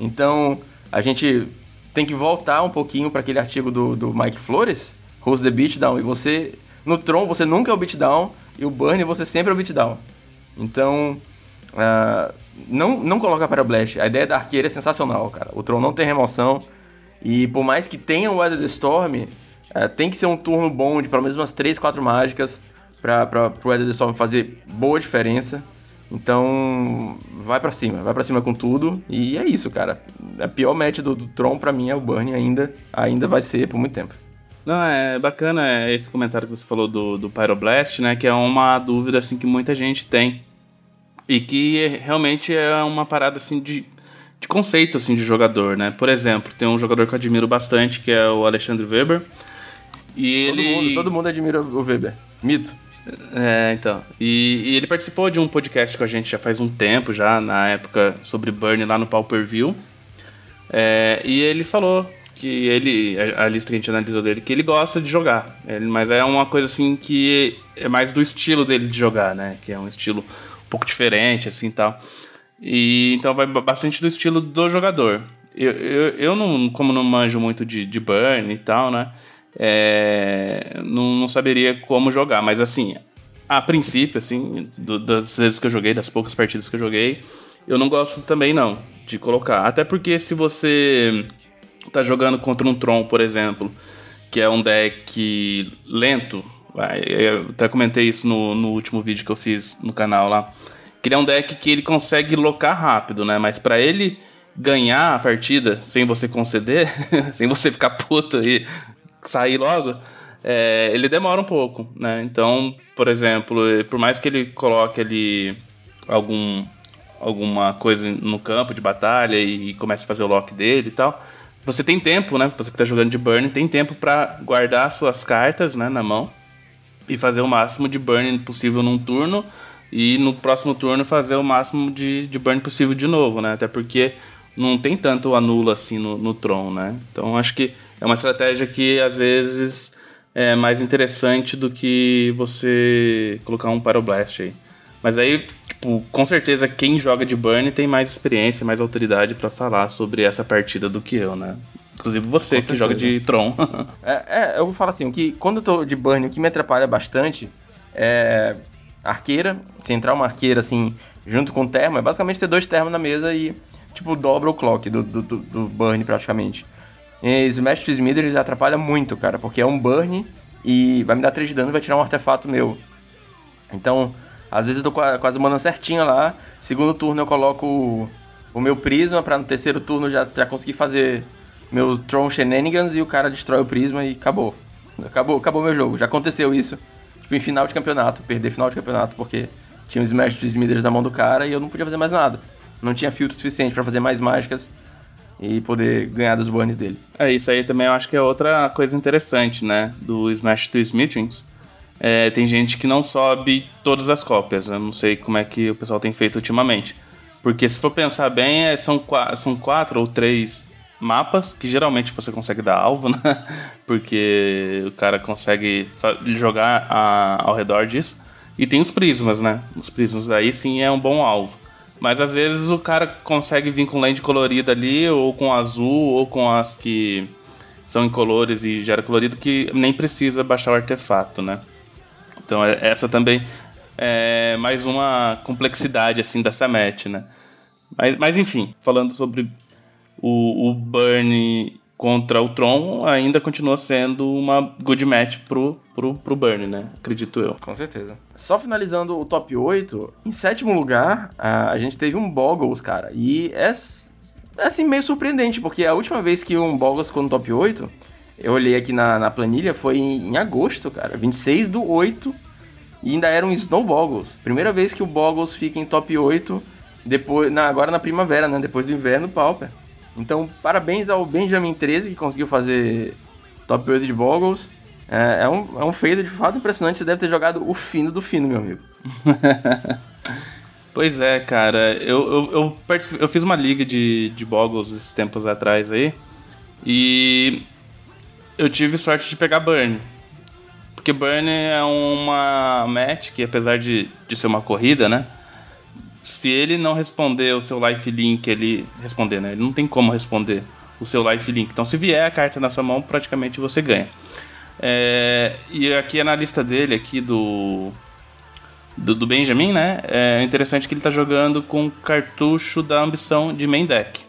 S1: Então, a gente tem que voltar um pouquinho para aquele artigo do, do Mike Flores, host the beatdown. E você, no Tron, você nunca é o beatdown, e o Burn você sempre é o beatdown. Então, uh, não, não coloca para Blast. A ideia da arqueira é sensacional, cara. O Tron não tem remoção, e por mais que tenha o Weather Storm, uh, tem que ser um turno bom de pelo menos umas 3, 4 mágicas para o Weather Storm fazer boa diferença. Então, vai para cima, vai para cima com tudo. E é isso, cara. A pior match do, do Tron para mim é o Burn ainda, ainda vai ser por muito tempo.
S2: Não, é bacana esse comentário que você falou do, do Pyroblast, né? Que é uma dúvida assim que muita gente tem. E que realmente é uma parada assim de, de conceito assim de jogador, né? Por exemplo, tem um jogador que eu admiro bastante, que é o Alexandre Weber.
S1: E todo ele. Mundo, todo mundo admira o Weber. Mito.
S2: É, então. E, e, ele participou de um podcast com a gente já faz um tempo, já, na época, sobre Burn lá no Pauper View. É, e ele falou que ele, a lista que a gente analisou dele, que ele gosta de jogar. Ele, mas é uma coisa assim que é mais do estilo dele de jogar, né? Que é um estilo um pouco diferente, assim tal. E então vai bastante do estilo do jogador. Eu, eu, eu não, como não manjo muito de, de burn e tal, né? É, não, não saberia como jogar, mas assim, a princípio, assim, do, das vezes que eu joguei, das poucas partidas que eu joguei, eu não gosto também não de colocar. Até porque se você tá jogando contra um Tron, por exemplo, que é um deck lento, eu até comentei isso no, no último vídeo que eu fiz no canal lá, que ele é um deck que ele consegue locar rápido, né? Mas para ele ganhar a partida sem você conceder, sem você ficar puto e sair logo, é, ele demora um pouco, né? Então, por exemplo, por mais que ele coloque ali algum alguma coisa no campo de batalha e comece a fazer o lock dele e tal, você tem tempo, né? Você que tá jogando de burn tem tempo para guardar suas cartas, né, na mão e fazer o máximo de burn possível num turno e no próximo turno fazer o máximo de, de burn possível de novo, né? Até porque não tem tanto anula assim no, no Tron, né? Então acho que é uma estratégia que às vezes é mais interessante do que você colocar um Pyroblast aí. Mas aí, tipo, com certeza quem joga de Burn tem mais experiência, mais autoridade para falar sobre essa partida do que eu, né? Inclusive você que joga de Tron.
S1: é, é, eu vou falar assim, o que quando eu tô de Burn, o que me atrapalha bastante é arqueira, se entrar uma arqueira assim, junto com o termo, é basicamente ter dois termos na mesa e, tipo, dobra o clock do, do, do Burn praticamente. E Smash to Smith ele atrapalha muito, cara, porque é um burn e vai me dar 3 de dano e vai tirar um artefato meu. Então, às vezes eu tô com as manas certinha lá. Segundo turno eu coloco o, o meu prisma para no terceiro turno já, já conseguir fazer meu Tron Shenanigans e o cara destrói o prisma e acabou. Acabou, acabou meu jogo. Já aconteceu isso. Tipo, em final de campeonato, perder final de campeonato porque tinha um Smash to Smithers na mão do cara e eu não podia fazer mais nada. Não tinha filtro suficiente para fazer mais mágicas e poder ganhar dos bônus dele.
S2: É, isso aí também eu acho que é outra coisa interessante, né? Do Smash to Smithings. É, tem gente que não sobe todas as cópias. Eu não sei como é que o pessoal tem feito ultimamente. Porque se for pensar bem, é, são, são quatro ou três mapas que geralmente você consegue dar alvo, né? Porque o cara consegue jogar a, ao redor disso. E tem os prismas, né? Os prismas aí sim é um bom alvo. Mas às vezes o cara consegue vir com lente colorida ali, ou com azul, ou com as que são incolores e gera colorido, que nem precisa baixar o artefato, né? Então é, essa também é mais uma complexidade assim dessa match, né? Mas, mas enfim, falando sobre o, o Burn contra o Tron ainda continua sendo uma good match pro, pro, pro Burn, né? Acredito eu.
S1: Com certeza. Só finalizando o top 8, em sétimo lugar, a gente teve um Boggles, cara. E é, é assim meio surpreendente, porque a última vez que um Boggles ficou no top 8, eu olhei aqui na, na planilha, foi em, em agosto, cara. 26 do 8. E ainda era um Snow Boggles. Primeira vez que o Boggles fica em top 8, depois, na, agora na primavera, né? Depois do inverno, Pauper. Então, parabéns ao Benjamin 13 que conseguiu fazer top 8 de Boggles. É, é, um, é um feito de fato impressionante. Você deve ter jogado o fino do fino, meu amigo.
S2: pois é, cara. Eu, eu, eu, eu, fiz uma liga de, de Boggles esses tempos atrás aí. E eu tive sorte de pegar Burn. Porque Burn é uma match que, apesar de, de ser uma corrida, né? Se ele não responder o seu life link, ele responder, né? Ele não tem como responder o seu life link. Então, se vier a carta na sua mão, praticamente você ganha. É, e aqui é na lista dele, aqui do, do, do Benjamin, né? É interessante que ele está jogando com cartucho da ambição de main deck.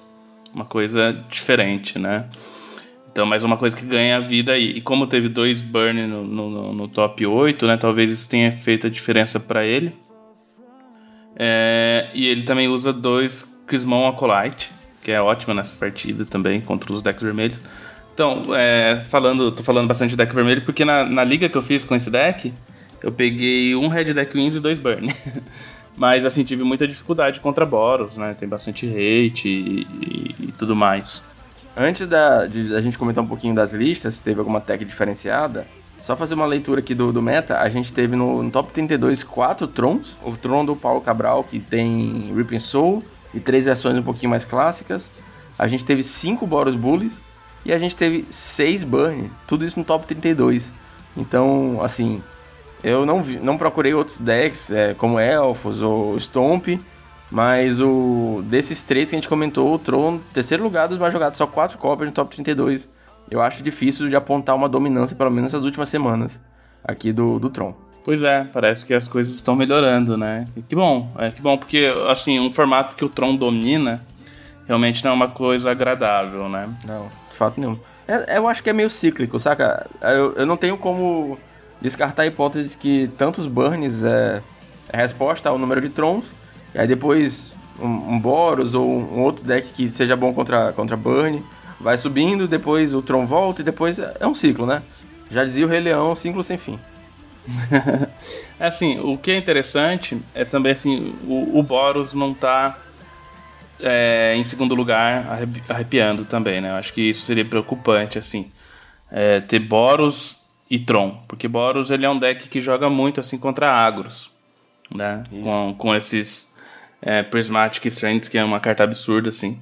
S2: Uma coisa diferente, né? Então, mais uma coisa que ganha vida aí. E como teve dois burn no, no, no top 8, né? Talvez isso tenha feito a diferença para ele. É, e ele também usa dois Crismon Acolyte, que é ótimo nessa partida também, contra os decks vermelhos. Então, é, falando, tô falando bastante de deck vermelho, porque na, na liga que eu fiz com esse deck, eu peguei um Red Deck Wins e dois Burn. Mas, assim, tive muita dificuldade contra Boros, né? Tem bastante hate e, e, e tudo mais.
S1: Antes da, de a gente comentar um pouquinho das listas, se teve alguma tech diferenciada, só fazer uma leitura aqui do, do meta, a gente teve no, no, top 32 quatro Trons. O Tron do Paulo Cabral, que tem Ripping Soul, e três versões um pouquinho mais clássicas. A gente teve cinco Boros Bullies e a gente teve seis Burn, tudo isso no top 32. Então, assim, eu não, vi, não procurei outros decks é, como Elfos ou Stomp, Mas o desses três que a gente comentou, o Tron, terceiro lugar dos mais jogados, só quatro cópias no top 32. Eu acho difícil de apontar uma dominância, pelo menos nas últimas semanas, aqui do, do Tron.
S2: Pois é, parece que as coisas estão melhorando, né? E que bom, é que bom, porque assim, um formato que o Tron domina realmente não é uma coisa agradável, né?
S1: Não, de fato nenhum. É, eu acho que é meio cíclico, saca? Eu, eu não tenho como descartar a hipótese que tantos burns é, é resposta ao número de Trons, e aí depois um, um Boros ou um outro deck que seja bom contra, contra burn, vai subindo, depois o Tron volta e depois é, é um ciclo, né? Já dizia o Rei Leão, um ciclo sem fim.
S2: É assim, o que é interessante é também assim, o, o Boros não tá é, em segundo lugar arrepiando também, né? Eu acho que isso seria preocupante, assim. É, ter Boros e Tron, porque Boros ele é um deck que joga muito assim contra agros, né? Com, com esses é, Prismatic Strands, que é uma carta absurda, assim.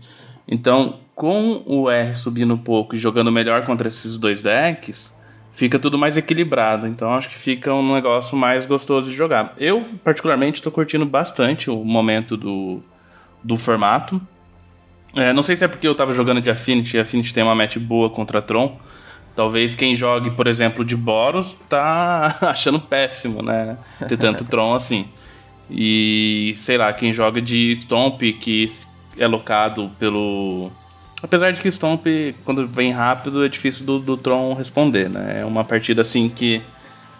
S2: Então, com o R subindo pouco e jogando melhor contra esses dois decks, fica tudo mais equilibrado. Então acho que fica um negócio mais gostoso de jogar. Eu, particularmente, estou curtindo bastante o momento do, do formato. É, não sei se é porque eu estava jogando de Affinity, e Affinity tem uma match boa contra Tron. Talvez quem jogue, por exemplo, de Boros tá achando péssimo, né? Ter tanto Tron assim. E sei lá, quem joga de Stomp, que é locado pelo Apesar de que Stomp, quando vem rápido, é difícil do, do Tron responder, né? É uma partida assim que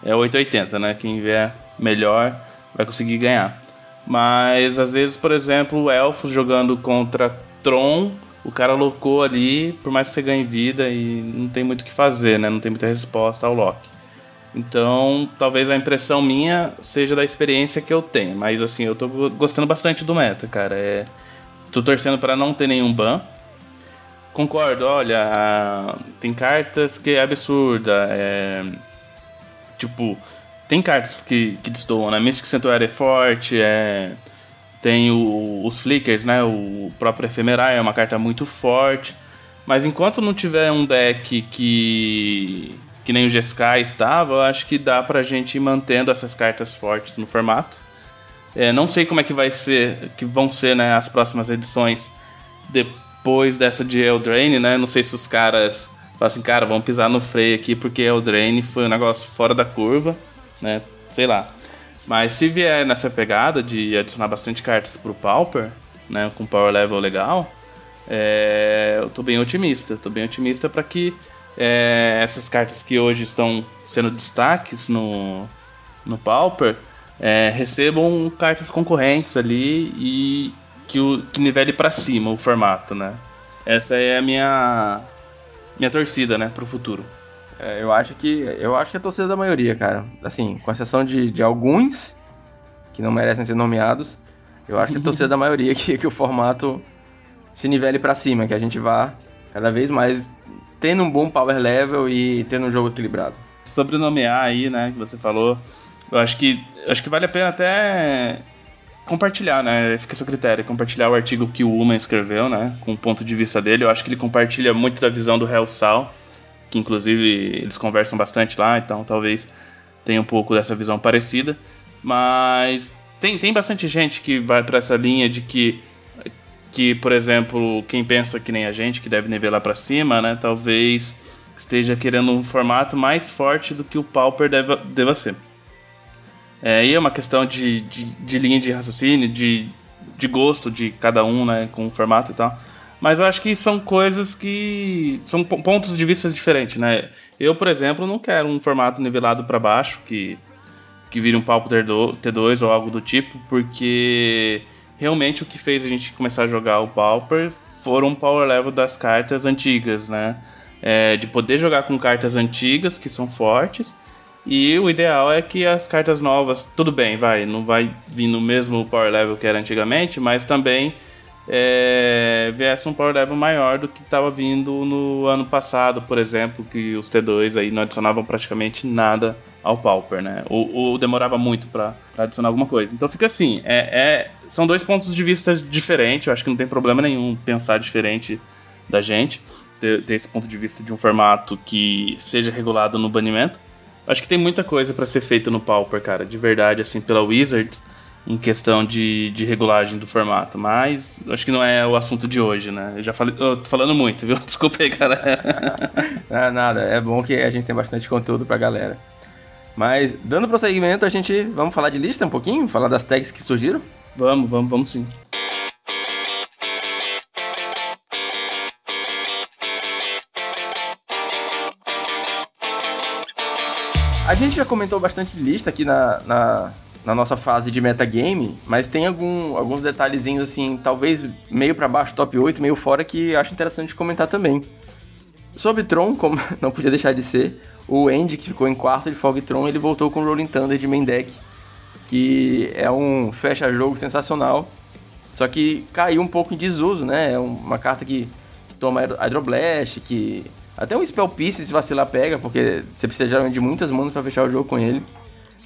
S2: é 880, né? Quem vier melhor vai conseguir ganhar. Mas às vezes, por exemplo, Elfos jogando contra Tron, o cara locou ali, por mais que você ganhe vida e não tem muito o que fazer, né? Não tem muita resposta ao lock. Então, talvez a impressão minha seja da experiência que eu tenho. Mas assim, eu tô gostando bastante do meta, cara. É... Tô torcendo para não ter nenhum ban concordo, olha, tem cartas que é absurda, é, tipo, tem cartas que, que destoam, né? Mystic Sanctuary é forte, é, tem o, os Flickers, né? O próprio Ephemerai é uma carta muito forte, mas enquanto não tiver um deck que que nem o Jeskai estava, eu acho que dá pra gente ir mantendo essas cartas fortes no formato. É, não sei como é que vai ser, que vão ser né, as próximas edições depois depois dessa de Eldraine, né? Não sei se os caras falam assim, cara, vamos pisar no freio aqui porque Eldraine foi um negócio fora da curva, né? Sei lá. Mas se vier nessa pegada de adicionar bastante cartas pro Pauper, né? Com power level legal, é, eu tô bem otimista. Tô bem otimista para que é, essas cartas que hoje estão sendo destaques no, no Pauper é, recebam cartas concorrentes ali e que, o, que nivele para cima o formato, né? Essa é a minha minha torcida, né, pro futuro.
S1: É, eu acho que eu acho que é a torcida da maioria, cara. Assim, com exceção de, de alguns que não merecem ser nomeados, eu acho que é a torcida da maioria que, que o formato se nivele para cima, que a gente vá cada vez mais tendo um bom power level e tendo um jogo equilibrado.
S2: Sobre nomear aí, né, que você falou, eu acho que acho que vale a pena até compartilhar, né? Fica a seu critério, compartilhar o artigo que o Uma escreveu, né? Com o ponto de vista dele. Eu acho que ele compartilha muito da visão do Sal, que inclusive eles conversam bastante lá, então talvez tenha um pouco dessa visão parecida. Mas tem, tem bastante gente que vai para essa linha de que, que, por exemplo, quem pensa que nem a gente, que deve nivelar para cima, né? Talvez esteja querendo um formato mais forte do que o Pauper deva, deva ser. É, aí é uma questão de, de, de, linha de raciocínio, de, de gosto de cada um, né, com o formato e tal. Mas eu acho que são coisas que são pontos de vista diferentes, né? Eu, por exemplo, não quero um formato nivelado para baixo que que vire um palco T2 ou algo do tipo, porque realmente o que fez a gente começar a jogar o Pauper foram o power level das cartas antigas, né? É, de poder jogar com cartas antigas que são fortes e o ideal é que as cartas novas, tudo bem, vai, não vai vir no mesmo power level que era antigamente, mas também é, viesse um power level maior do que estava vindo no ano passado, por exemplo, que os T2 aí não adicionavam praticamente nada ao Pauper, né? Ou, ou demorava muito para adicionar alguma coisa. Então fica assim, é, é, são dois pontos de vista diferentes, eu acho que não tem problema nenhum pensar diferente da gente, ter, ter esse ponto de vista de um formato que seja regulado no banimento. Acho que tem muita coisa para ser feita no Pauper, cara, de verdade, assim, pela Wizards. em questão de, de regulagem do formato, mas acho que não é o assunto de hoje, né? Eu já falei, eu tô falando muito, viu? Desculpa aí, galera.
S1: ah, nada, é bom que a gente tem bastante conteúdo pra galera. Mas, dando prosseguimento, a gente. Vamos falar de lista um pouquinho? Falar das tags que surgiram?
S2: Vamos, vamos, vamos sim.
S1: Gente já comentou bastante lista aqui na, na, na nossa fase de metagame, mas tem algum, alguns detalhezinhos assim, talvez meio para baixo, top 8, meio fora, que acho interessante comentar também. Sobre Tron, como não podia deixar de ser, o Andy, que ficou em quarto de Fogtron, ele voltou com o Rolling Thunder de main deck, que é um fecha-jogo sensacional, só que caiu um pouco em desuso, né? É uma carta que toma Hydroblast, que até um Spell Piece se vacilar pega, porque você precisa de muitas manas para fechar o jogo com ele.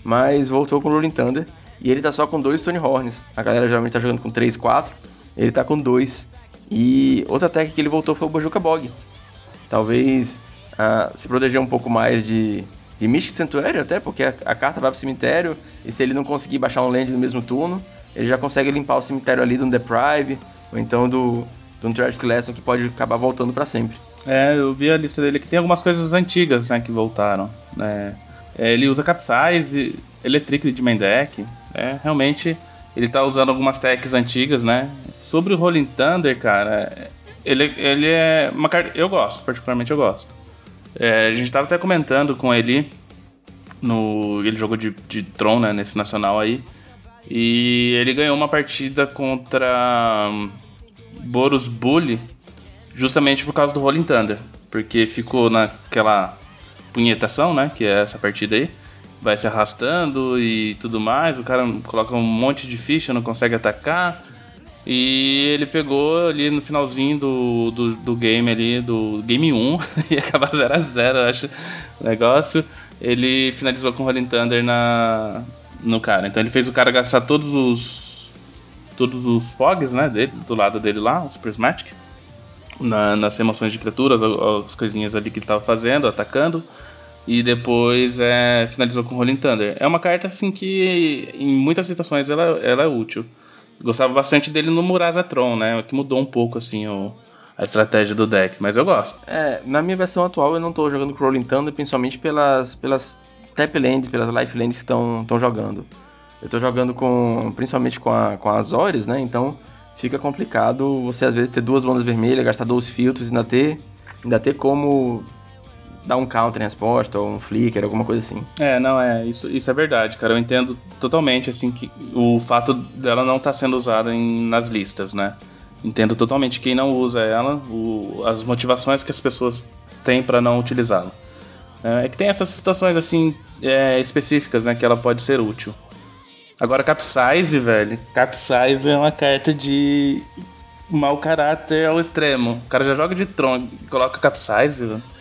S1: Mas voltou com o Rolling Thunder e ele tá só com dois Stone Horns. A galera geralmente tá jogando com 3, 4, ele tá com dois. E outra tech que ele voltou foi o Bajuka Bog. Talvez uh, se proteger um pouco mais de, de Mystic Sanctuary até, porque a, a, carta vai pro cemitério, e se ele não conseguir baixar um land no mesmo turno, ele já consegue limpar o cemitério ali do Deprive, ou então do, do Tragic Lesson que pode acabar voltando para sempre.
S2: É, eu vi a lista dele que tem algumas coisas antigas, né, que voltaram. Né? É, ele usa Capsize, Electric de main deck, né? realmente ele tá usando algumas techs antigas, né? Sobre o Rolling Thunder, cara, ele, ele é uma carta. Eu gosto, particularmente eu gosto. É, a gente estava até comentando com ele no. Ele jogou de, de Tron, né, nesse nacional aí. E ele ganhou uma partida contra um, Boros Bully justamente por causa do Rolling Thunder. Porque ficou naquela punhetação, né? Que é essa partida aí. Vai se arrastando e tudo mais. O cara coloca um monte de ficha, não consegue atacar. E ele pegou ali no finalzinho do, do, do game ali, do game 1, e acabar 0x0, eu acho. Negócio. Ele finalizou com o Rolling Thunder na, no cara. Então ele fez o cara gastar todos os. Todos os fogs, né? Dele, do lado dele lá, os Prismatic. Na, nas emoções de criaturas, as coisinhas ali que ele tava fazendo, atacando. E depois é, finalizou com Rolling Thunder. É uma carta assim que em muitas situações ela, ela é útil. Gostava bastante dele no Murazatron, né? Que mudou um pouco, assim, o, a estratégia do deck, mas eu gosto.
S1: É, na minha versão atual eu não tô jogando com Rolling Thunder, principalmente pelas, pelas tap lands, pelas life lands que estão jogando. Eu tô jogando com, principalmente com, a, com as Azores, né? Então fica complicado você às vezes ter duas bandas vermelhas, gastar dois filtros ainda ter, ainda ter como dar um counter em resposta ou um flicker, alguma coisa assim.
S2: É, não, é, isso, isso é verdade, cara. Eu entendo totalmente, assim, que o fato dela não estar tá sendo usada em, nas listas, né? Entendo totalmente quem não usa ela, o, as motivações que as pessoas têm para não utilizá-la. É, é, que tem essas situações, assim, é, específicas, né, que ela pode ser útil. Agora, Capsize, velho, Capsize é uma carta de mau caráter ao extremo. O cara já joga de Tron e coloca Capsize, velho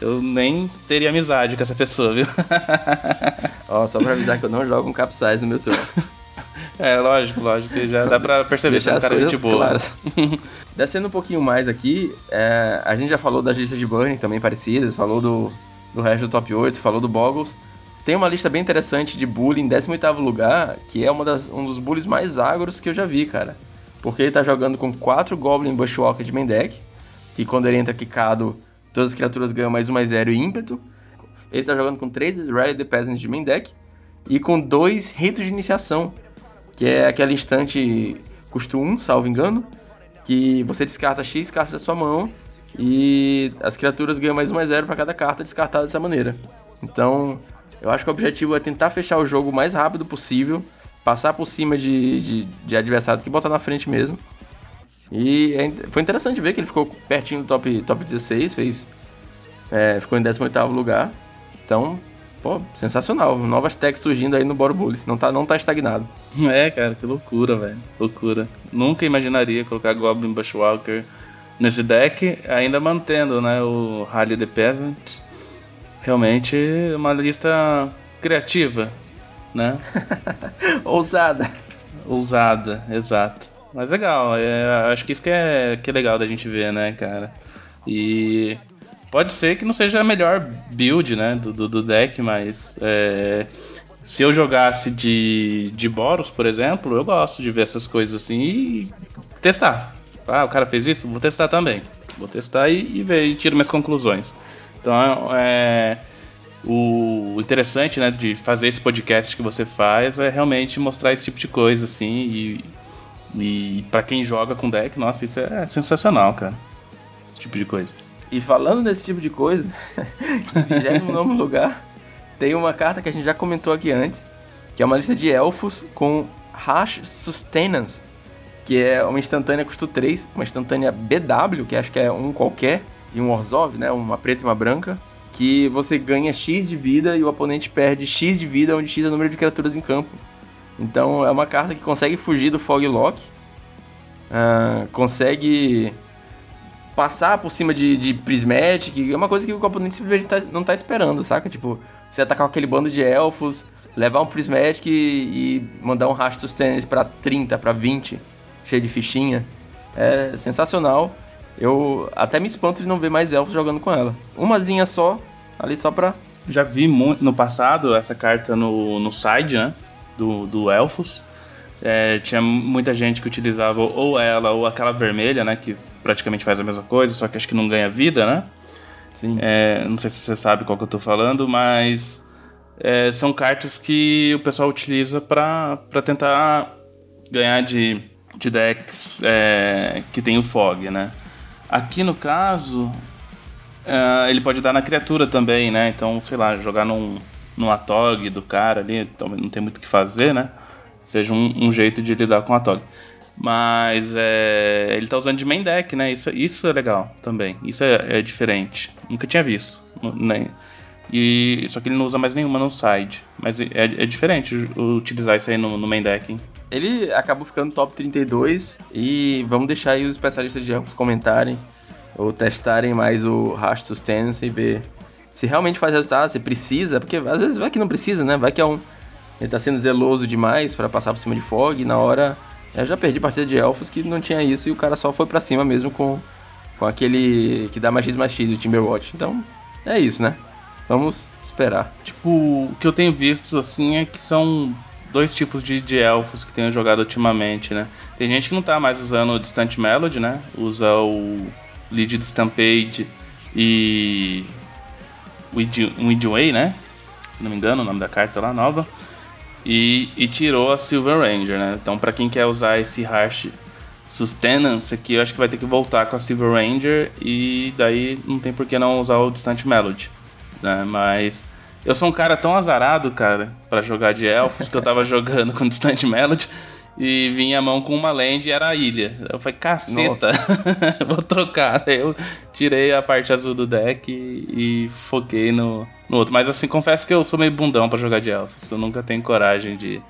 S2: eu nem teria amizade com essa pessoa, viu?
S1: Ó, só pra avisar que eu não jogo um capsize no meu turno.
S2: É, lógico, lógico. Já dá pra perceber que é um cara de boa. Claras.
S1: Descendo um pouquinho mais aqui, é, a gente já falou das listas de Burning também parecidas, falou do, do resto do top 8, falou do Boggles. Tem uma lista bem interessante de bully em 18º lugar, que é uma das, um dos bullies mais agros que eu já vi, cara. Porque ele tá jogando com 4 Goblin Bushwalker de main deck, que quando ele entra quicado Todas as criaturas ganham mais um, mais zero e ímpeto. Ele tá jogando com 3 Rally the Peasants de main deck. E com dois ritos de iniciação. Que é aquele instante custo 1, salvo engano. Que você descarta X cartas da sua mão. E as criaturas ganham mais um, mais zero para cada carta descartada dessa maneira. Então, eu acho que o objetivo é tentar fechar o jogo o mais rápido possível. Passar por cima de, de, de adversários que botar na frente mesmo. E é, foi interessante ver que ele ficou pertinho do top, top 16, fez, é, ficou em 18 lugar. Então, pô, sensacional. Novas techs surgindo aí no Boro Bullies. Não tá, não tá estagnado.
S2: É, cara, que loucura, velho. Loucura. Nunca imaginaria colocar Goblin Bushwalker nesse deck, ainda mantendo, né, o Rally the Peasant. Realmente uma lista criativa, né?
S1: Ousada.
S2: Ousada, exato. Mas legal, é, acho que isso que é, que é legal da gente ver, né, cara? E pode ser que não seja a melhor build, né, do, do, do deck, mas é, se eu jogasse de, de Boros, por exemplo, eu gosto de ver essas coisas assim e testar. Ah, o cara fez isso? Vou testar também. Vou testar e, e ver e tiro minhas conclusões. Então, é, o interessante, né, de fazer esse podcast que você faz é realmente mostrar esse tipo de coisa, assim, e, e para quem joga com deck, nossa, isso é sensacional, cara. Esse tipo de coisa.
S1: E falando desse tipo de coisa, em no novo lugar, tem uma carta que a gente já comentou aqui antes, que é uma lista de elfos com Hash Sustenance, que é uma instantânea custo 3, uma instantânea BW, que acho que é um qualquer, e um Orzhov, né, uma preta e uma branca, que você ganha X de vida e o oponente perde X de vida, onde X é o número de criaturas em campo. Então é uma carta que consegue fugir do Fog Lock, uh, consegue passar por cima de, de Prismatic, é uma coisa que o oponente simplesmente tá, não tá esperando, saca? Tipo, você atacar aquele bando de elfos, levar um Prismatic e, e mandar um rastro Stannis pra 30, pra 20, cheio de fichinha. É sensacional. Eu até me espanto de não ver mais elfos jogando com ela. Umazinha só, ali só pra.
S2: Já vi muito no passado essa carta no, no side, né? Do, do Elfos. É, tinha muita gente que utilizava ou ela ou aquela vermelha, né? Que praticamente faz a mesma coisa, só que acho que não ganha vida, né? Sim. É, não sei se você sabe qual que eu tô falando, mas é, são cartas que o pessoal utiliza para tentar ganhar de, de decks é, que tem o Fog, né? Aqui no caso, uh, ele pode dar na criatura também, né? Então, sei lá, jogar num, num Atog do cara ali, não tem muito o que fazer, né? Seja um, um jeito de lidar com o Atog. Mas é, ele tá usando de main deck, né? Isso, isso é legal também. Isso é, é diferente. Nunca tinha visto. Nem. E, só que ele não usa mais nenhuma no side. Mas é, é diferente utilizar isso aí no, no main deck, hein?
S1: Ele acabou ficando top 32 e vamos deixar aí os especialistas de elfos comentarem ou testarem mais o Rash Sustenance e ver se realmente faz resultado, se precisa, porque às vezes vai que não precisa, né? Vai que é um. Ele tá sendo zeloso demais para passar por cima de Fog e na hora. Eu já perdi partida de elfos que não tinha isso e o cara só foi para cima mesmo com, com aquele que dá mais X mais X, o Timberwatch. Então, é isso, né? Vamos esperar.
S2: Tipo, o que eu tenho visto assim é que são dois tipos de, de elfos que tenho jogado ultimamente, né? Tem gente que não tá mais usando o Distant Melody, né? Usa o Lead do Stampede e o Widway, né? Se não me engano, o nome da carta lá, nova. E, e tirou a Silver Ranger, né? Então, para quem quer usar esse Harsh Sustenance aqui, eu acho que vai ter que voltar com a Silver Ranger e daí não tem por que não usar o Distant Melody, né? Mas eu sou um cara tão azarado, cara, para jogar de elfos, que eu tava jogando com Distant Melody e vinha a mão com uma land e era a ilha. Eu falei, caceta, vou trocar. Eu tirei a parte azul do deck e, e foquei no, no, outro. Mas assim, confesso que eu sou meio bundão para jogar de elfos. Eu nunca tenho coragem de,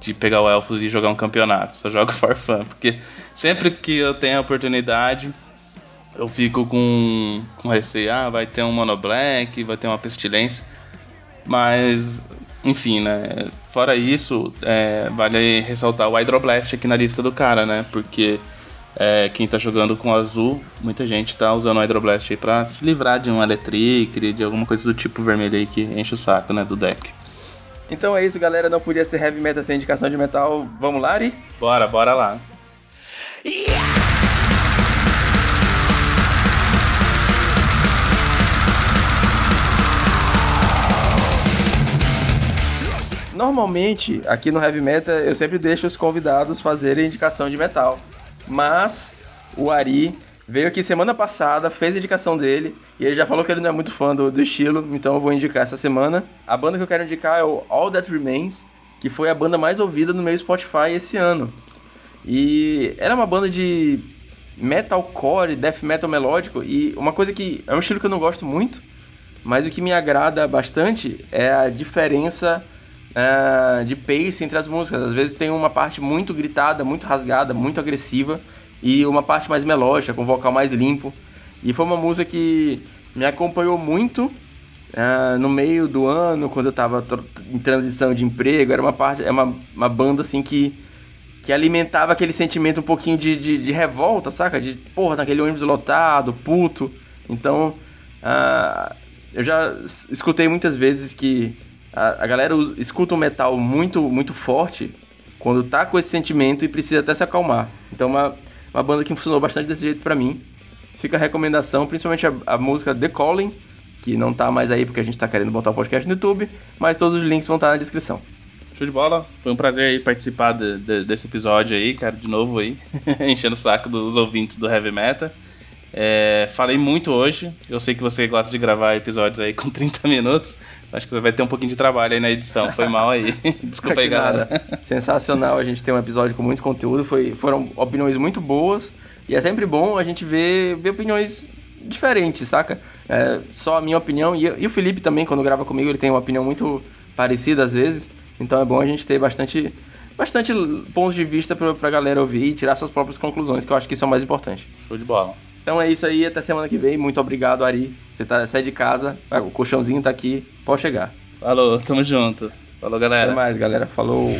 S2: de pegar o elfos e jogar um campeonato. Só jogo for fun, porque sempre que eu tenho a oportunidade, eu fico com, com receio. Ah, vai ter um mono black, vai ter uma pestilência. Mas, enfim, né? Fora isso, é, vale ressaltar o Hydroblast aqui na lista do cara, né? Porque é, quem tá jogando com azul, muita gente tá usando o Hydroblast aí pra se livrar de um Electric, de alguma coisa do tipo vermelho aí que enche o saco, né? Do deck.
S1: Então é isso, galera. Não podia ser heavy metal sem indicação de metal. Vamos lá, Ari?
S2: Bora, bora lá. Yeah!
S1: Normalmente, aqui no Heavy Metal, eu sempre deixo os convidados fazerem indicação de metal. Mas o Ari veio aqui semana passada, fez a indicação dele, e ele já falou que ele não é muito fã do, do estilo, então eu vou indicar essa semana. A banda que eu quero indicar é o All That Remains, que foi a banda mais ouvida no meu Spotify esse ano. E ela é uma banda de metalcore, death metal melódico, e uma coisa que é um estilo que eu não gosto muito, mas o que me agrada bastante é a diferença uh, de pace entre as músicas. Às vezes tem uma parte muito gritada, muito rasgada, muito agressiva e uma parte mais melódica, com vocal mais limpo. E foi uma música que me acompanhou muito uh, no meio do ano, quando eu estava em transição de emprego. Era uma parte, é uma, uma banda assim que, que alimentava aquele sentimento um pouquinho de, de, de revolta, saca? De porra, naquele ônibus lotado, puto. Então, uh, eu já escutei muitas vezes que a, a galera escuta um metal muito, muito forte quando tá com esse sentimento e precisa até se acalmar. Então, uma, uma banda que funcionou bastante desse jeito para mim. Fica a recomendação, principalmente a, a, música The Calling, que não tá mais aí porque a gente tá querendo botar o podcast no YouTube, mas todos os links vão estar tá na descrição.
S2: Show de bola. Foi um prazer aí participar de, de, desse episódio aí, cara, de novo aí, enchendo o saco dos ouvintes do Heavy Metal. É, falei muito hoje. Eu sei que você gosta de gravar episódios aí com 30 minutos. Acho que vai ter um pouquinho de trabalho aí na edição. Foi mal aí. Desculpa aí, galera.
S1: Sensacional a gente ter um episódio com muito conteúdo. Foi, foram opiniões muito boas. E é sempre bom a gente ver, ver opiniões diferentes, saca? É, só a minha opinião. E, e o Felipe também, quando grava comigo, ele tem uma opinião muito parecida às vezes. Então é bom a gente ter bastante, bastante pontos de vista pra, pra galera ouvir e tirar suas próprias conclusões, que eu acho que isso é o mais importante.
S2: Show de bola.
S1: Então é isso aí, até semana que vem. Muito obrigado, Ari. Você tá, sai de casa, o colchãozinho tá aqui, pode chegar.
S2: Falou, tamo junto. Falou, galera.
S1: Até mais, galera. Falou.